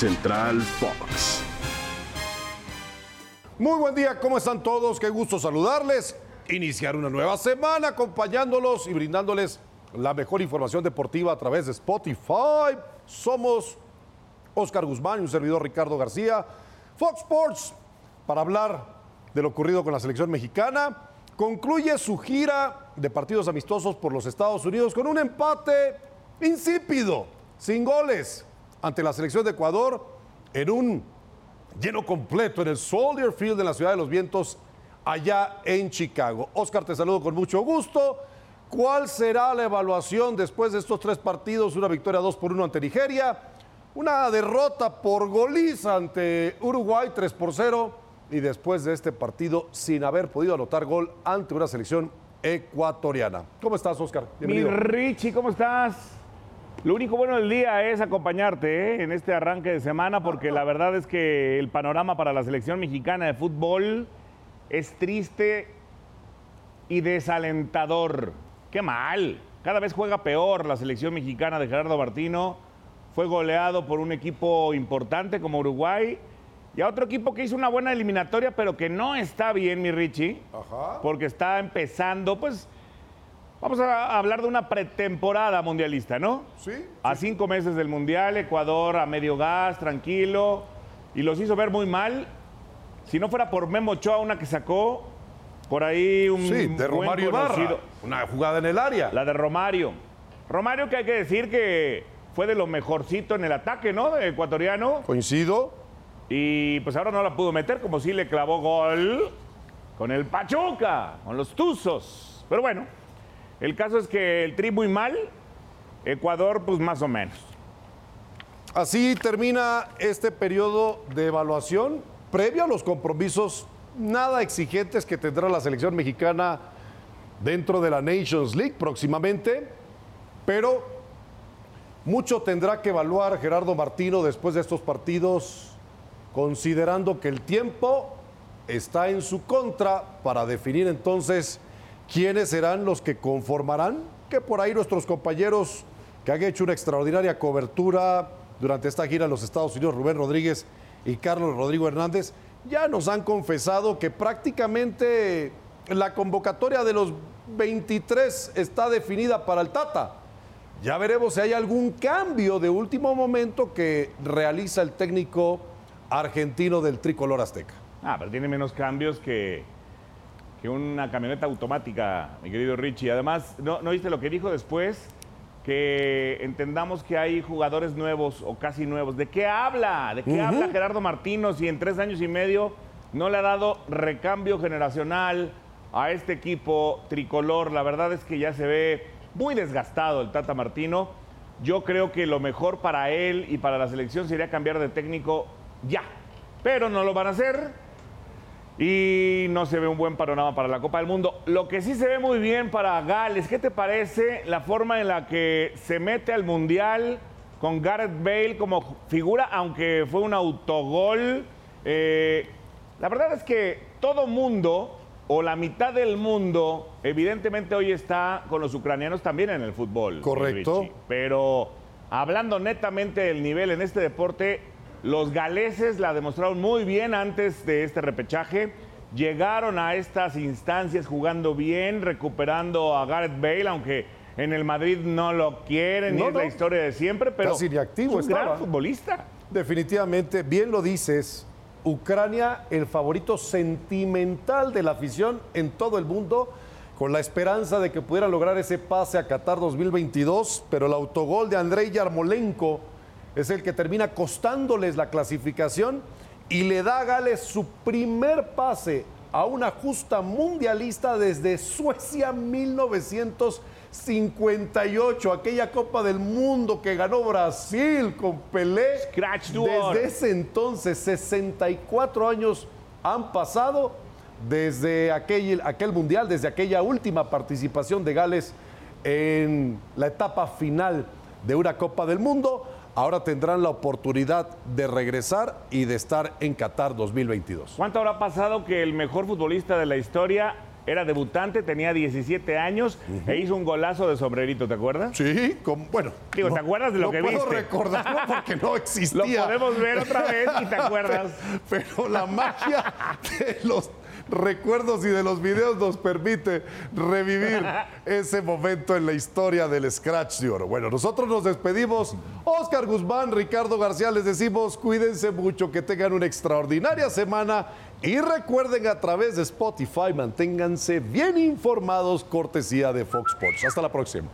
Central Fox. Muy buen día, ¿cómo están todos? Qué gusto saludarles. Iniciar una nueva semana acompañándolos y brindándoles la mejor información deportiva a través de Spotify. Somos Oscar Guzmán y un servidor Ricardo García. Fox Sports para hablar de lo ocurrido con la selección mexicana. Concluye su gira de partidos amistosos por los Estados Unidos con un empate insípido, sin goles, ante la selección de Ecuador en un lleno completo en el Soldier Field de la Ciudad de los Vientos, allá en Chicago. Oscar, te saludo con mucho gusto. ¿Cuál será la evaluación después de estos tres partidos? Una victoria 2 por 1 ante Nigeria, una derrota por goliza ante Uruguay 3 por 0 y después de este partido sin haber podido anotar gol ante una selección ecuatoriana. ¿Cómo estás, Oscar? Bienvenido. Mi Richie, ¿cómo estás? Lo único bueno del día es acompañarte ¿eh? en este arranque de semana porque la verdad es que el panorama para la selección mexicana de fútbol es triste y desalentador. Qué mal. Cada vez juega peor la selección mexicana de Gerardo Martino. Fue goleado por un equipo importante como Uruguay y a otro equipo que hizo una buena eliminatoria, pero que no está bien, mi Richie. Ajá. Porque está empezando, pues, vamos a hablar de una pretemporada mundialista, ¿no? Sí. A cinco meses del Mundial, Ecuador a medio gas, tranquilo, y los hizo ver muy mal. Si no fuera por Memo Ochoa, una que sacó, por ahí un. Sí, de Romario Ibarra. Una jugada en el área. La de Romario. Romario, que hay que decir que fue de lo mejorcito en el ataque, ¿no? De ecuatoriano. Coincido. Y pues ahora no la pudo meter, como si le clavó gol con el Pachuca, con los Tuzos. Pero bueno, el caso es que el tri muy mal, Ecuador pues más o menos. Así termina este periodo de evaluación previo a los compromisos nada exigentes que tendrá la selección mexicana dentro de la Nations League próximamente, pero mucho tendrá que evaluar Gerardo Martino después de estos partidos, considerando que el tiempo está en su contra para definir entonces quiénes serán los que conformarán, que por ahí nuestros compañeros que han hecho una extraordinaria cobertura durante esta gira en los Estados Unidos, Rubén Rodríguez y Carlos Rodrigo Hernández, ya nos han confesado que prácticamente la convocatoria de los 23 está definida para el Tata. Ya veremos si hay algún cambio de último momento que realiza el técnico argentino del tricolor azteca. Ah, pero tiene menos cambios que, que una camioneta automática, mi querido Richie. Además, ¿no, ¿no viste lo que dijo después? que entendamos que hay jugadores nuevos o casi nuevos. ¿De qué habla? ¿De qué habla Gerardo Martino si en tres años y medio no le ha dado recambio generacional a este equipo tricolor? La verdad es que ya se ve muy desgastado el Tata Martino. Yo creo que lo mejor para él y para la selección sería cambiar de técnico ya. Pero no lo van a hacer y no se ve un buen panorama para la Copa del Mundo. Lo que sí se ve muy bien para Gales, ¿qué te parece la forma en la que se mete al Mundial con Gareth Bale como figura, aunque fue un autogol? Eh, la verdad es que todo mundo, o la mitad del mundo, evidentemente hoy está con los ucranianos también en el fútbol. Correcto. Pero hablando netamente del nivel en este deporte, los galeses la demostraron muy bien antes de este repechaje. Llegaron a estas instancias jugando bien, recuperando a Gareth Bale, aunque en el Madrid no lo quieren, no, es la historia de siempre, pero Casi es un gran futbolista. Definitivamente, bien lo dices, Ucrania el favorito sentimental de la afición en todo el mundo, con la esperanza de que pudiera lograr ese pase a Qatar 2022, pero el autogol de Andrei Yarmolenko es el que termina costándoles la clasificación y le da a Gales su primer pase a una justa mundialista desde Suecia 1958, aquella Copa del Mundo que ganó Brasil con Pelé. Scratch desde ese entonces, 64 años han pasado desde aquel, aquel mundial, desde aquella última participación de Gales en la etapa final de una Copa del Mundo ahora tendrán la oportunidad de regresar y de estar en Qatar 2022. ¿Cuánto habrá pasado que el mejor futbolista de la historia era debutante, tenía 17 años e hizo un golazo de sombrerito, ¿te acuerdas? Sí, con, bueno. Digo, ¿te acuerdas de lo no que puedo viste? recordarlo porque no existía. Lo podemos ver otra vez y te acuerdas. Pero, pero la magia de los recuerdos y de los videos nos permite revivir ese momento en la historia del Scratch de Oro. Bueno, nosotros nos despedimos. Oscar Guzmán, Ricardo García, les decimos cuídense mucho, que tengan una extraordinaria semana y recuerden a través de Spotify, manténganse bien informados, cortesía de Fox Sports. Hasta la próxima.